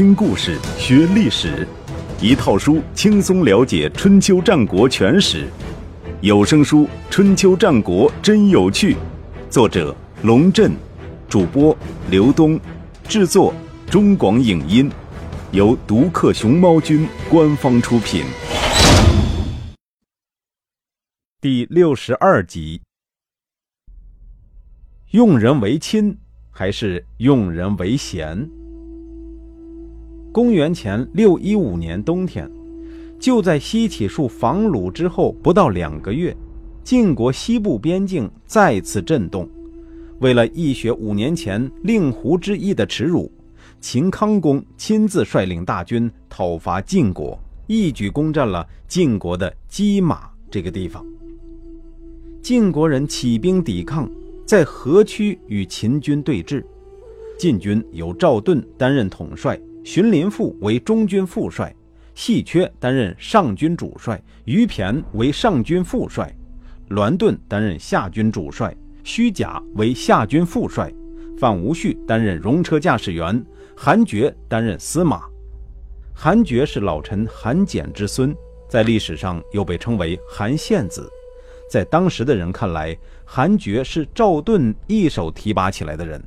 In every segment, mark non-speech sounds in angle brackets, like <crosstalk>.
听故事学历史，一套书轻松了解春秋战国全史。有声书《春秋战国真有趣》，作者龙震，主播刘东，制作中广影音，由独克熊猫君官方出品。第六十二集：用人为亲，还是用人为贤？公元前六一五年冬天，就在西起树防鲁之后不到两个月，晋国西部边境再次震动。为了一雪五年前令狐之役的耻辱，秦康公亲自率领大军讨伐晋国，一举攻占了晋国的姬马这个地方。晋国人起兵抵抗，在河曲与秦军对峙。晋军由赵盾担任统帅。荀林父为中军副帅，细缺担任上军主帅，于骈为上军副帅，栾盾担任下军主帅，虚贾为下军副帅，范无恤担任戎车驾驶员，韩厥担任司马。韩厥是老臣韩简之孙，在历史上又被称为韩献子。在当时的人看来，韩厥是赵盾一手提拔起来的人。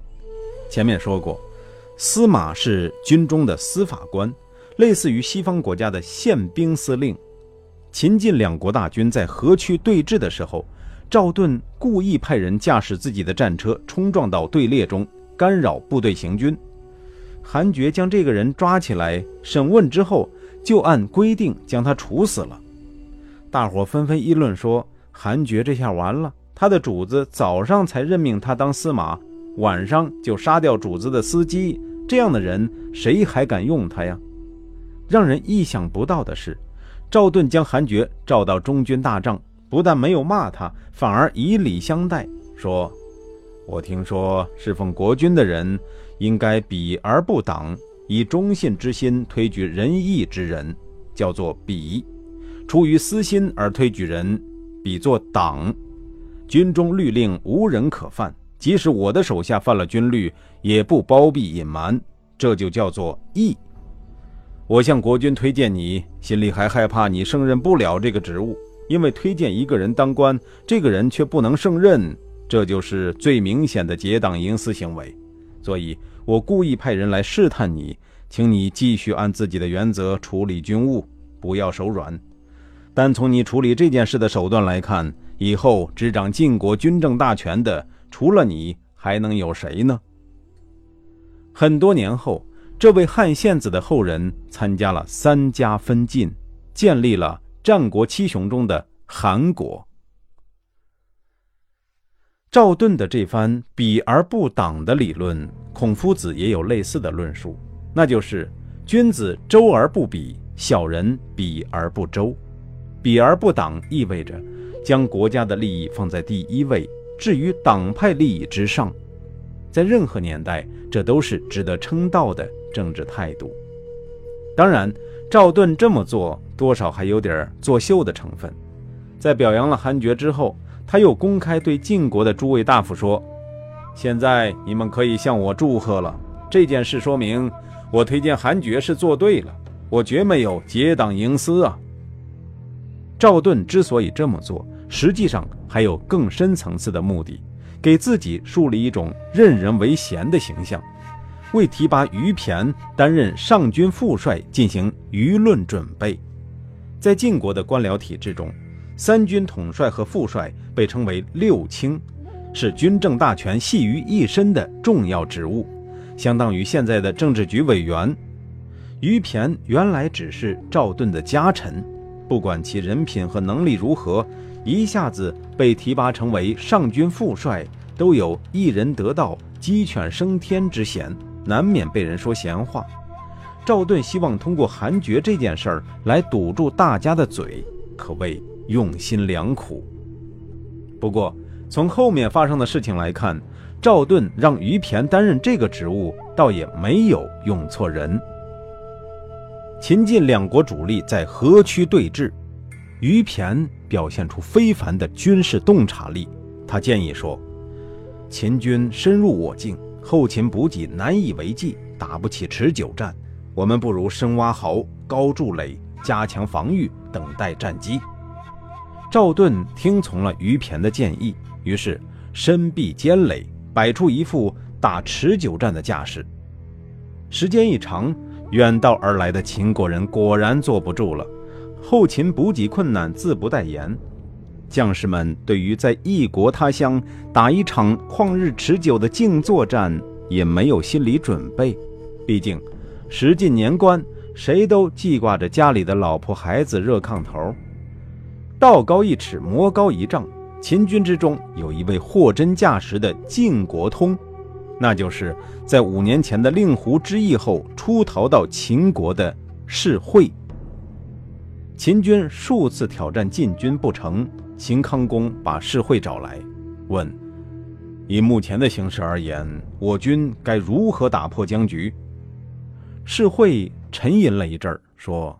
前面说过。司马是军中的司法官，类似于西方国家的宪兵司令。秦晋两国大军在河曲对峙的时候，赵盾故意派人驾驶自己的战车冲撞到队列中，干扰部队行军。韩厥将这个人抓起来审问之后，就按规定将他处死了。大伙纷纷议论说：“韩厥这下完了，他的主子早上才任命他当司马。”晚上就杀掉主子的司机，这样的人谁还敢用他呀？让人意想不到的是，赵盾将韩厥召到中军大帐，不但没有骂他，反而以礼相待，说：“我听说侍奉国君的人，应该比而不党，以忠信之心推举仁义之人，叫做比；出于私心而推举人，比作党。军中律令无人可犯。”即使我的手下犯了军律，也不包庇隐瞒，这就叫做义。我向国君推荐你，心里还害怕你胜任不了这个职务，因为推荐一个人当官，这个人却不能胜任，这就是最明显的结党营私行为。所以我故意派人来试探你，请你继续按自己的原则处理军务，不要手软。但从你处理这件事的手段来看，以后执掌晋国军政大权的。除了你，还能有谁呢？很多年后，这位汉献子的后人参加了三家分晋，建立了战国七雄中的韩国。赵盾的这番比而不党的理论，孔夫子也有类似的论述，那就是君子周而不比，小人比而不周。比而不党意味着将国家的利益放在第一位。置于党派利益之上，在任何年代，这都是值得称道的政治态度。当然，赵盾这么做多少还有点作秀的成分。在表扬了韩厥之后，他又公开对晋国的诸位大夫说：“现在你们可以向我祝贺了。这件事说明我推荐韩厥是做对了，我绝没有结党营私啊。”赵盾之所以这么做，实际上还有更深层次的目的，给自己树立一种任人唯贤的形象，为提拔于骈担任上军副帅进行舆论准备。在晋国的官僚体制中，三军统帅和副帅被称为六卿，是军政大权系于一身的重要职务，相当于现在的政治局委员。于骈原来只是赵盾的家臣。不管其人品和能力如何，一下子被提拔成为上军副帅，都有一人得道鸡犬升天之嫌，难免被人说闲话。赵盾希望通过韩厥这件事儿来堵住大家的嘴，可谓用心良苦。不过，从后面发生的事情来看，赵盾让于骈担任这个职务，倒也没有用错人。秦晋两国主力在河曲对峙，于骈表现出非凡的军事洞察力。他建议说：“秦军深入我境，后勤补给难以为继，打不起持久战。我们不如深挖壕、高筑垒、加强防御，等待战机。赵盾听从了于骈的建议，于是深壁坚垒，摆出一副打持久战的架势。时间一长，远道而来的秦国人果然坐不住了，后勤补给困难自不待言。将士们对于在异国他乡打一场旷日持久的静坐战也没有心理准备，毕竟时近年关，谁都记挂着家里的老婆孩子热炕头。道高一尺，魔高一丈。秦军之中有一位货真价实的晋国通，那就是在五年前的令狐之役后出逃到秦国的士会。秦军数次挑战晋军不成，秦康公把士会找来，问：以目前的形势而言，我军该如何打破僵局？士会沉吟了一阵，说。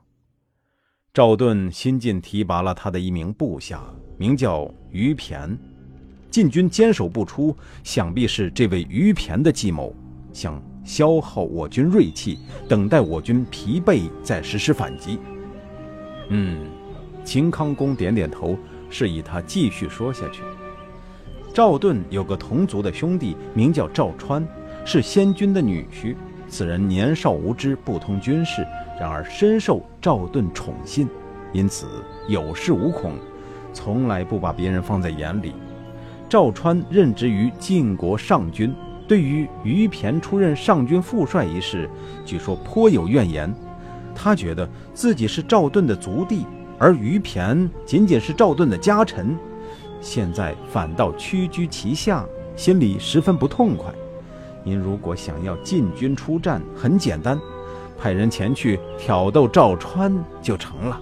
赵盾新近提拔了他的一名部下，名叫于骈。晋军坚守不出，想必是这位于骈的计谋，想消耗我军锐气，等待我军疲惫再实施反击。嗯，秦康公点点头，示意他继续说下去。赵盾有个同族的兄弟，名叫赵川，是先君的女婿。此人年少无知，不通军事。然而深受赵盾宠信，因此有恃无恐，从来不把别人放在眼里。赵川任职于晋国上军，对于于骈出任上军副帅一事，据说颇有怨言。他觉得自己是赵盾的族弟，而于骈仅仅是赵盾的家臣，现在反倒屈居其下，心里十分不痛快。您如果想要进军出战，很简单。派人前去挑逗赵川就成了。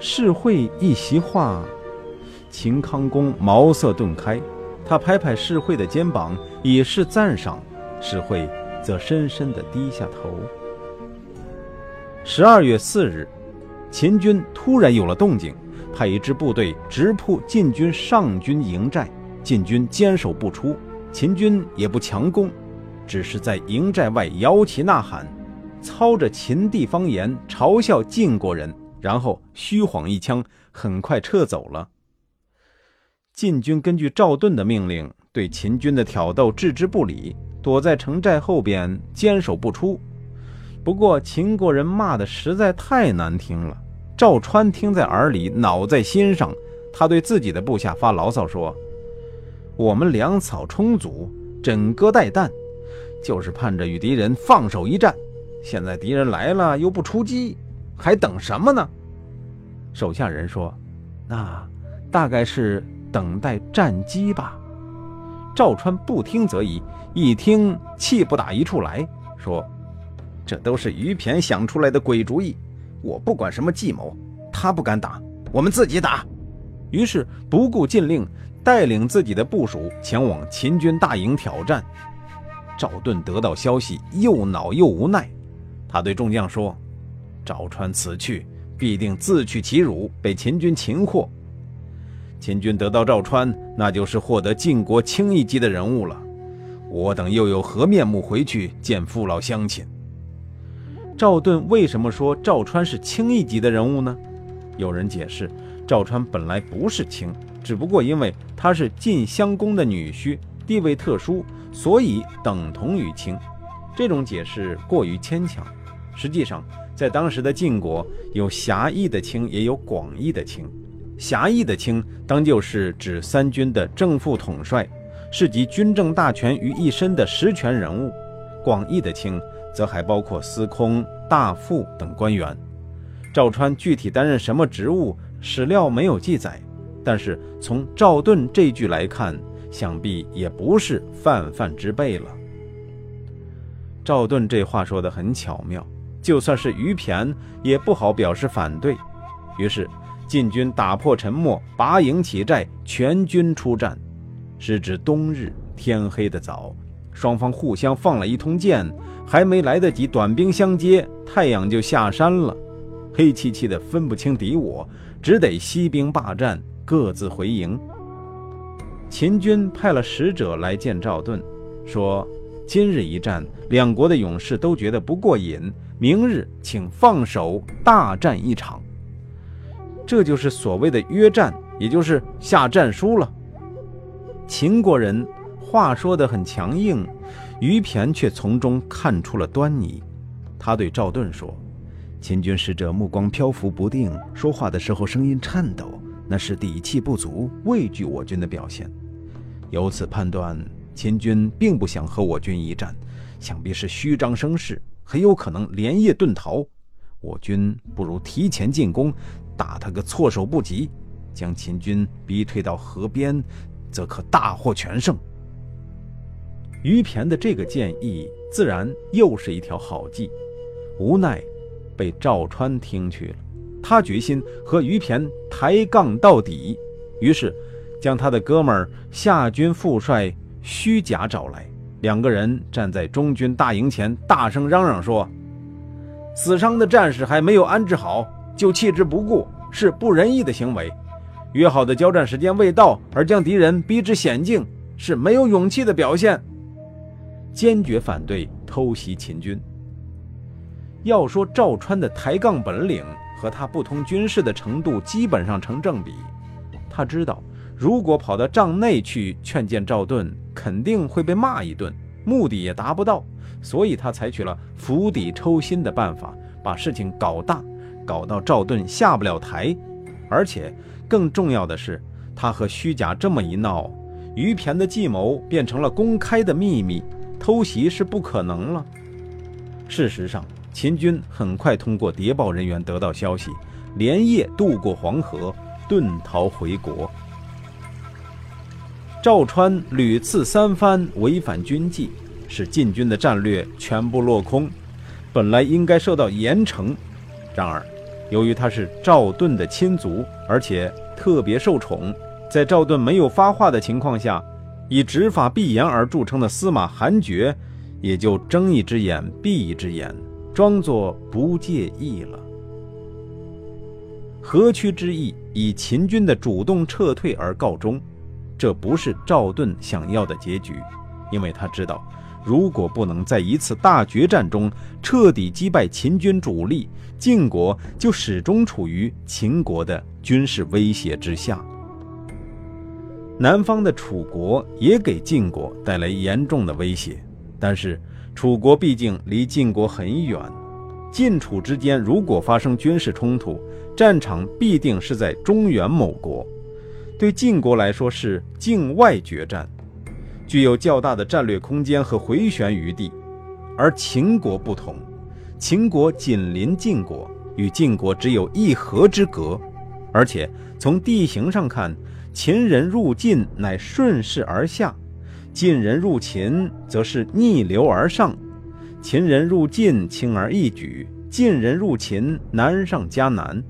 世会一席话，秦康公茅塞顿开，他拍拍世会的肩膀以示赞赏，世会则深深地低下头。十二月四日，秦军突然有了动静，派一支部队直扑晋军上军营寨，晋军坚守不出，秦军也不强攻。只是在营寨外摇旗呐喊，操着秦地方言嘲笑晋国人，然后虚晃一枪，很快撤走了。晋军根据赵盾的命令，对秦军的挑逗置之不理，躲在城寨后边坚守不出。不过秦国人骂的实在太难听了，赵川听在耳里，恼在心上。他对自己的部下发牢骚说：“我们粮草充足，枕戈待旦。”就是盼着与敌人放手一战，现在敌人来了又不出击，还等什么呢？手下人说：“那大概是等待战机吧。”赵川不听则已，一听气不打一处来，说：“这都是于骈想出来的鬼主意，我不管什么计谋，他不敢打，我们自己打。”于是不顾禁令，带领自己的部属前往秦军大营挑战。赵盾得到消息，又恼又无奈。他对众将说：“赵川此去，必定自取其辱，被秦军擒获。秦军得到赵川，那就是获得晋国轻一级的人物了。我等又有何面目回去见父老乡亲？”赵盾为什么说赵川是轻一级的人物呢？有人解释，赵川本来不是轻，只不过因为他是晋襄公的女婿，地位特殊。所以等同于卿，这种解释过于牵强。实际上，在当时的晋国，有狭义的卿，也有广义的卿。狭义的卿，当就是指三军的正副统帅，是集军政大权于一身的实权人物；广义的卿，则还包括司空、大夫等官员。赵川具体担任什么职务，史料没有记载，但是从赵盾这句来看。想必也不是泛泛之辈了。赵盾这话说得很巧妙，就算是于骈也不好表示反对。于是晋军打破沉默，拔营起寨，全军出战。时值冬日，天黑的早，双方互相放了一通箭，还没来得及短兵相接，太阳就下山了。黑漆漆的，分不清敌我，只得息兵罢战，各自回营。秦军派了使者来见赵盾，说今日一战，两国的勇士都觉得不过瘾，明日请放手大战一场。这就是所谓的约战，也就是下战书了。秦国人话说得很强硬，于骈却从中看出了端倪。他对赵盾说：“秦军使者目光漂浮不定，说话的时候声音颤抖，那是底气不足、畏惧我军的表现。由此判断。”秦军并不想和我军一战，想必是虚张声势，很有可能连夜遁逃。我军不如提前进攻，打他个措手不及，将秦军逼退到河边，则可大获全胜。于骈的这个建议自然又是一条好计，无奈被赵川听去了。他决心和于骈抬杠到底，于是将他的哥们儿夏军副帅。虚假找来，两个人站在中军大营前，大声嚷嚷说：“死伤的战士还没有安置好，就弃之不顾，是不仁义的行为。约好的交战时间未到，而将敌人逼至险境，是没有勇气的表现。坚决反对偷袭秦军。要说赵川的抬杠本领和他不通军事的程度基本上成正比，他知道。”如果跑到帐内去劝谏赵盾，肯定会被骂一顿，目的也达不到，所以他采取了釜底抽薪的办法，把事情搞大，搞到赵盾下不了台。而且更重要的是，他和虚假这么一闹，于骈的计谋变成了公开的秘密，偷袭是不可能了。事实上，秦军很快通过谍报人员得到消息，连夜渡过黄河，遁逃回国。赵川屡次三番违反军纪，使晋军的战略全部落空，本来应该受到严惩。然而，由于他是赵盾的亲族，而且特别受宠，在赵盾没有发话的情况下，以执法必严而著称的司马韩厥，也就睁一只眼闭一只眼，装作不介意了。河曲之役以秦军的主动撤退而告终。这不是赵盾想要的结局，因为他知道，如果不能在一次大决战中彻底击败秦军主力，晋国就始终处于秦国的军事威胁之下。南方的楚国也给晋国带来严重的威胁，但是楚国毕竟离晋国很远，晋楚之间如果发生军事冲突，战场必定是在中原某国。对晋国来说是境外决战，具有较大的战略空间和回旋余地，而秦国不同，秦国紧邻晋国，与晋国只有一河之隔，而且从地形上看，秦人入晋乃顺势而下，晋人入秦则是逆流而上，秦人入晋轻而易举，晋人入秦难上加难，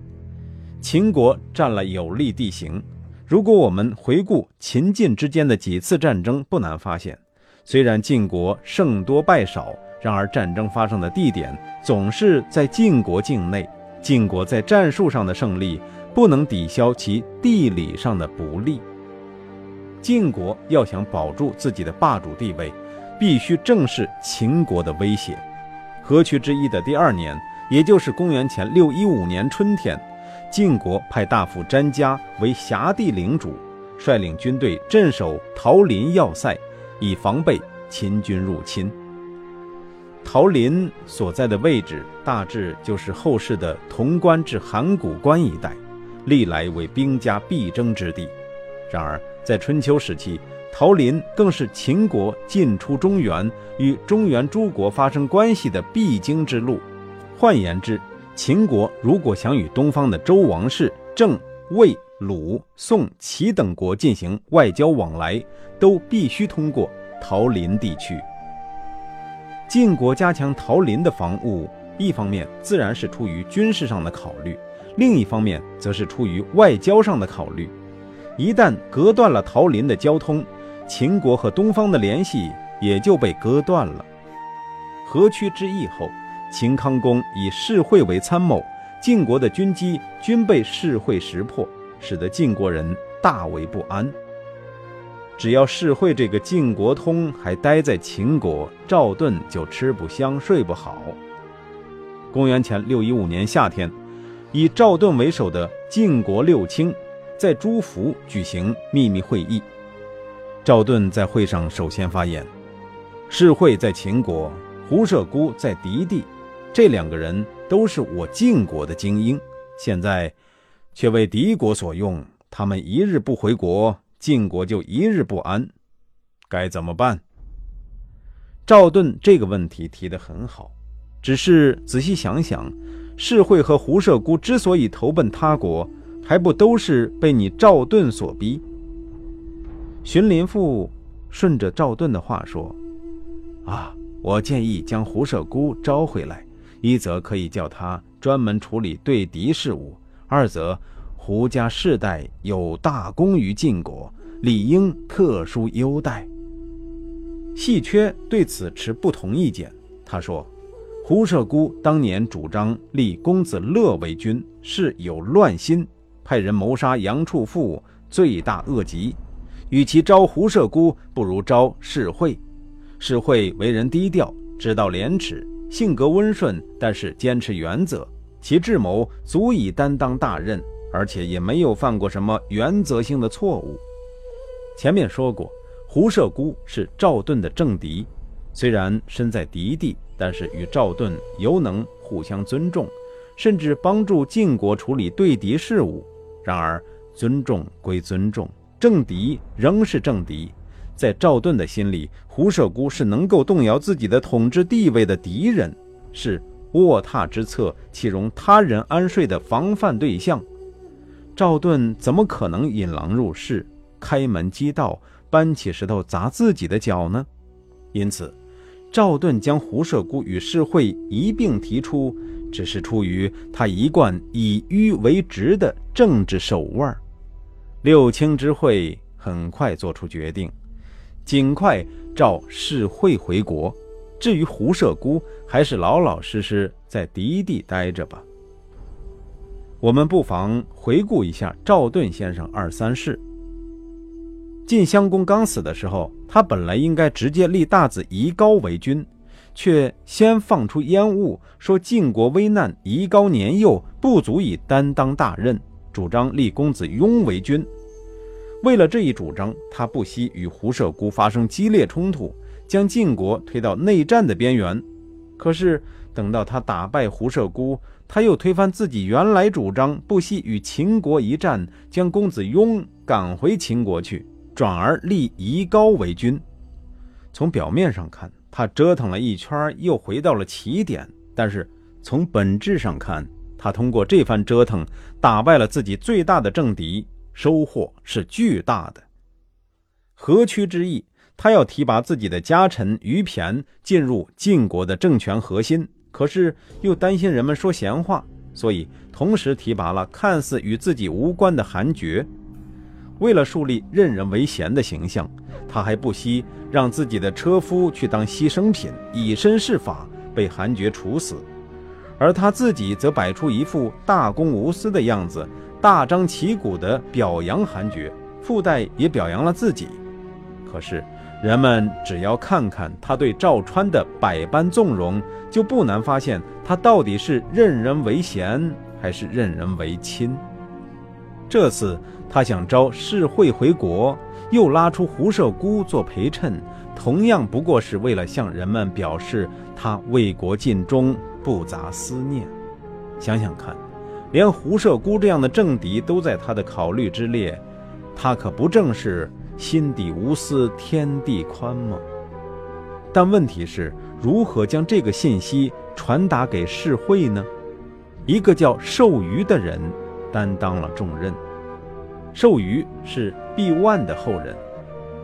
秦国占了有利地形。如果我们回顾秦晋之间的几次战争，不难发现，虽然晋国胜多败少，然而战争发生的地点总是在晋国境内。晋国在战术上的胜利不能抵消其地理上的不利。晋国要想保住自己的霸主地位，必须正视秦国的威胁。河曲之役的第二年，也就是公元前六一五年春天。晋国派大夫詹家为辖地领主，率领军队镇守桃林要塞，以防备秦军入侵。桃林所在的位置大致就是后世的潼关至函谷关一带，历来为兵家必争之地。然而，在春秋时期，桃林更是秦国进出中原、与中原诸国发生关系的必经之路。换言之，秦国如果想与东方的周王室、郑、魏、鲁、宋、齐等国进行外交往来，都必须通过桃林地区。晋国加强桃林的防务，一方面自然是出于军事上的考虑，另一方面则是出于外交上的考虑。一旦隔断了桃林的交通，秦国和东方的联系也就被割断了。河曲之役后。秦康公以士会为参谋，晋国的军机均被士会识破，使得晋国人大为不安。只要世会这个晋国通还待在秦国，赵盾就吃不香睡不好。公元前六一五年夏天，以赵盾为首的晋国六卿在朱福举行秘密会议。赵盾在会上首先发言：“世会在秦国，胡射孤在狄地，这两个人都是我晋国的精英，现在却为敌国所用。他们一日不回国。”晋国就一日不安，该怎么办？赵盾这个问题提得很好，只是仔细想想，世会和胡射孤之所以投奔他国，还不都是被你赵盾所逼？荀林父顺着赵盾的话说：“啊，我建议将胡射孤招回来，一则可以叫他专门处理对敌事务，二则……”胡家世代有大功于晋国，理应特殊优待。细缺对此持不同意见。他说：“胡射孤当年主张立公子乐为君，是有乱心，派人谋杀杨处父，罪大恶极。与其招胡射孤，不如招世会。世会为人低调，知道廉耻，性格温顺，但是坚持原则，其智谋足以担当大任。”而且也没有犯过什么原则性的错误。前面说过，胡射孤是赵盾的政敌，虽然身在敌地，但是与赵盾犹能互相尊重，甚至帮助晋国处理对敌事务。然而，尊重归尊重，政敌仍是政敌。在赵盾的心里，胡射姑是能够动摇自己的统治地位的敌人，是卧榻之侧岂容他人安睡的防范对象。赵盾怎么可能引狼入室、开门击盗、搬起石头砸自己的脚呢？因此，赵盾将胡射孤与世会一并提出，只是出于他一贯以迂为直的政治手腕。六卿之会很快做出决定，尽快召世会回国。至于胡射孤，还是老老实实在敌地待着吧。我们不妨回顾一下赵盾先生二三事。晋襄公刚死的时候，他本来应该直接立大子夷高为君，却先放出烟雾，说晋国危难，夷高年幼，不足以担当大任，主张立公子雍为君。为了这一主张，他不惜与胡射孤发生激烈冲突，将晋国推到内战的边缘。可是等到他打败胡射孤，他又推翻自己原来主张，不惜与秦国一战，将公子雍赶回秦国去，转而立夷高为君。从表面上看，他折腾了一圈，又回到了起点；但是从本质上看，他通过这番折腾，打败了自己最大的政敌，收获是巨大的。何屈之意？他要提拔自己的家臣于骈进入晋国的政权核心。可是又担心人们说闲话，所以同时提拔了看似与自己无关的韩厥。为了树立任人唯贤的形象，他还不惜让自己的车夫去当牺牲品，以身试法，被韩厥处死。而他自己则摆出一副大公无私的样子，大张旗鼓地表扬韩厥，附带也表扬了自己。可是。人们只要看看他对赵川的百般纵容，就不难发现他到底是任人唯贤还是任人唯亲。这次他想招世会回国，又拉出胡射孤做陪衬，同样不过是为了向人们表示他为国尽忠，不杂思念。想想看，连胡射孤这样的政敌都在他的考虑之列，他可不正是？心底无私天地宽吗？但问题是如何将这个信息传达给世会呢？一个叫寿瑜的人担当了重任。寿瑜是毕万的后人，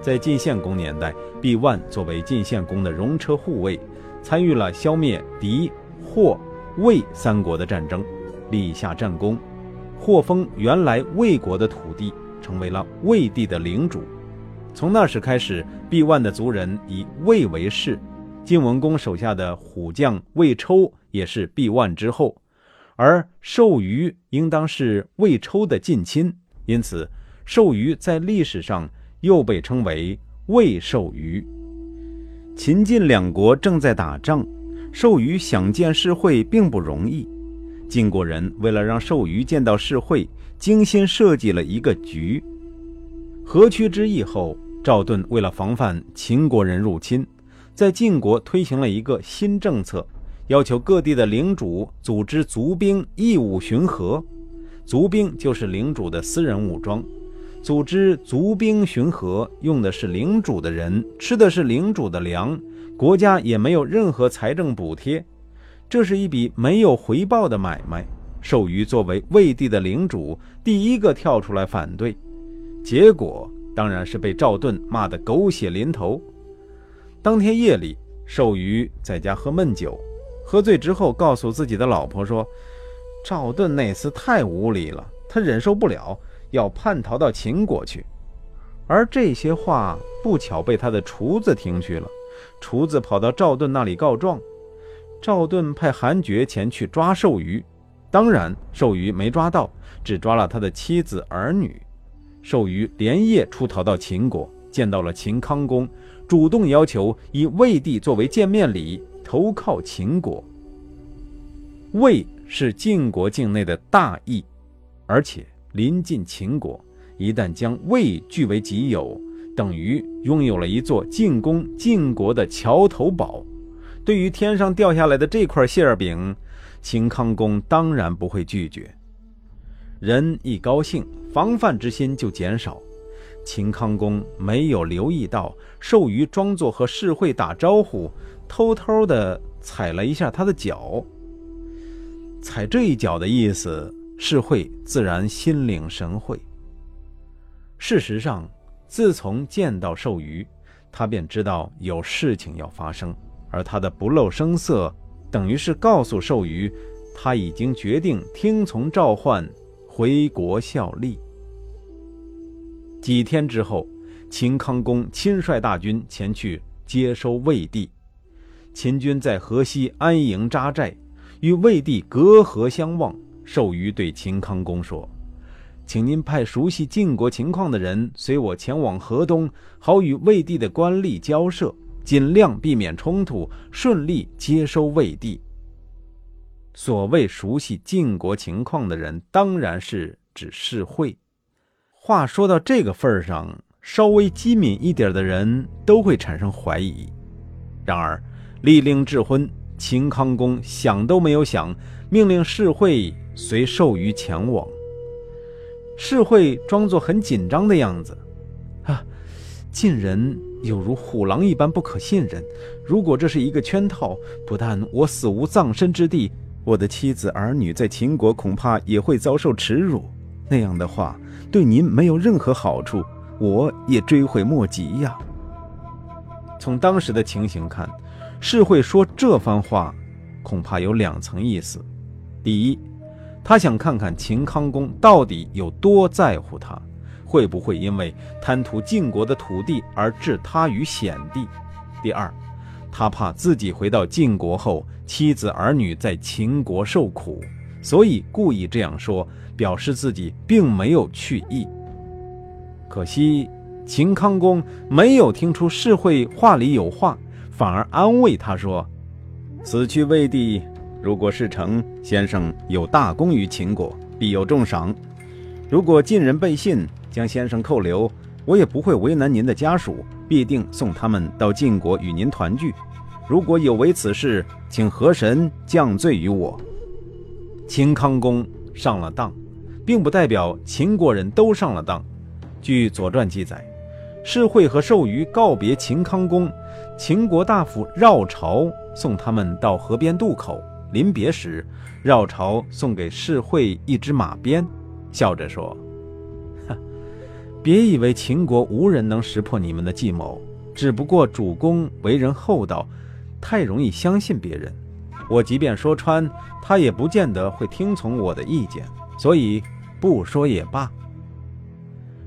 在晋献公年代，毕万作为晋献公的戎车护卫，参与了消灭狄、霍、魏三国的战争，立下战功，获封原来魏国的土地，成为了魏地的领主。从那时开始，毕万的族人以魏为氏。晋文公手下的虎将魏抽也是毕万之后，而寿瑜应当是魏抽的近亲，因此寿瑜在历史上又被称为魏寿瑜。秦晋两国正在打仗，寿瑜想见世会并不容易。晋国人为了让寿瑜见到世会，精心设计了一个局。河曲之役后，赵盾为了防范秦国人入侵，在晋国推行了一个新政策，要求各地的领主组织族兵义务巡河。族兵就是领主的私人武装。组织族兵巡河，用的是领主的人，吃的是领主的粮，国家也没有任何财政补贴，这是一笔没有回报的买卖。寿瑜作为魏地的领主，第一个跳出来反对，结果当然是被赵盾骂得狗血淋头。当天夜里，寿瑜在家喝闷酒，喝醉之后告诉自己的老婆说：“赵盾那厮太无礼了，他忍受不了。”要叛逃到秦国去，而这些话不巧被他的厨子听去了。厨子跑到赵盾那里告状，赵盾派韩厥前去抓寿瑜，当然寿瑜没抓到，只抓了他的妻子儿女。寿瑜连夜出逃到秦国，见到了秦康公，主动要求以魏地作为见面礼，投靠秦国。魏是晋国境内的大邑，而且。临近秦国，一旦将魏据为己有，等于拥有了一座进攻晋国的桥头堡。对于天上掉下来的这块馅饼，秦康公当然不会拒绝。人一高兴，防范之心就减少。秦康公没有留意到，寿瑜装作和世会打招呼，偷偷的踩了一下他的脚。踩这一脚的意思。是会自然心领神会。事实上，自从见到寿瑜，他便知道有事情要发生，而他的不露声色，等于是告诉寿瑜，他已经决定听从召唤，回国效力。几天之后，秦康公亲率大军前去接收魏地，秦军在河西安营扎寨，与魏帝隔河相望。寿瑜对秦康公说：“请您派熟悉晋国情况的人随我前往河东，好与魏帝的官吏交涉，尽量避免冲突，顺利接收魏帝。”所谓熟悉晋国情况的人，当然是指世会。话说到这个份上，稍微机敏一点的人都会产生怀疑。然而，立令智昏，秦康公想都没有想，命令世会。随寿瑜前往，世会装作很紧张的样子。啊，晋人有如虎狼一般不可信任。如果这是一个圈套，不但我死无葬身之地，我的妻子儿女在秦国恐怕也会遭受耻辱。那样的话，对您没有任何好处，我也追悔莫及呀。从当时的情形看，世会说这番话，恐怕有两层意思：第一，他想看看秦康公到底有多在乎他，会不会因为贪图晋国的土地而置他于险地？第二，他怕自己回到晋国后，妻子儿女在秦国受苦，所以故意这样说，表示自己并没有去意。可惜秦康公没有听出世会话里有话，反而安慰他说：“此去魏地。”如果事成，先生有大功于秦国，必有重赏；如果晋人背信，将先生扣留，我也不会为难您的家属，必定送他们到晋国与您团聚。如果有违此事，请河神降罪于我。秦康公上了当，并不代表秦国人都上了当。据《左传》记载，世会和寿瑜告别秦康公，秦国大夫绕朝送他们到河边渡口。临别时，绕朝送给世会一只马鞭，笑着说：“ <laughs> 别以为秦国无人能识破你们的计谋，只不过主公为人厚道，太容易相信别人。我即便说穿，他也不见得会听从我的意见，所以不说也罢。”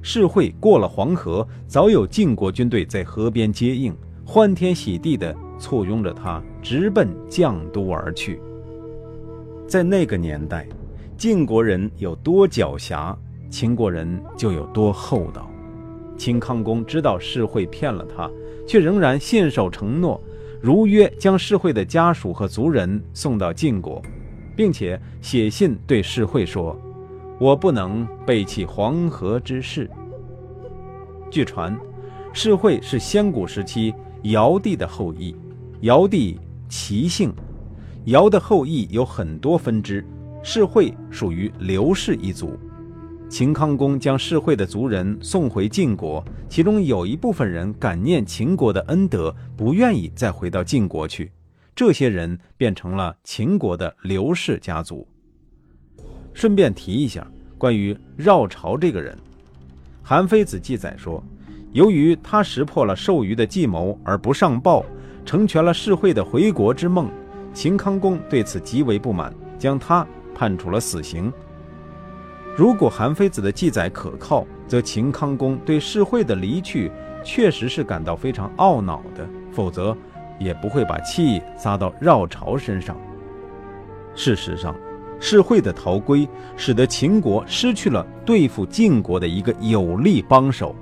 世会过了黄河，早有晋国军队在河边接应，欢天喜地地簇拥着他，直奔绛都而去。在那个年代，晋国人有多狡黠，秦国人就有多厚道。秦康公知道世会骗了他，却仍然信守承诺，如约将世会的家属和族人送到晋国，并且写信对世会说：“我不能背弃黄河之誓。”据传，世会是先古时期尧帝的后裔，尧帝齐姓，尧的后裔有很多分支，世会属于刘氏一族。秦康公将世会的族人送回晋国，其中有一部分人感念秦国的恩德，不愿意再回到晋国去。这些人变成了秦国的刘氏家族。顺便提一下，关于绕朝这个人，《韩非子》记载说，由于他识破了授予的计谋而不上报，成全了世会的回国之梦，秦康公对此极为不满，将他判处了死刑。如果韩非子的记载可靠，则秦康公对世会的离去确实是感到非常懊恼的，否则也不会把气撒到绕朝身上。事实上，世会的逃归使得秦国失去了对付晋国的一个有力帮手。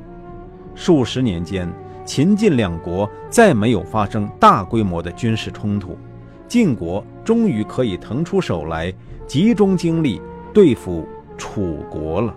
数十年间，秦晋两国再没有发生大规模的军事冲突，晋国终于可以腾出手来，集中精力对付。楚国了。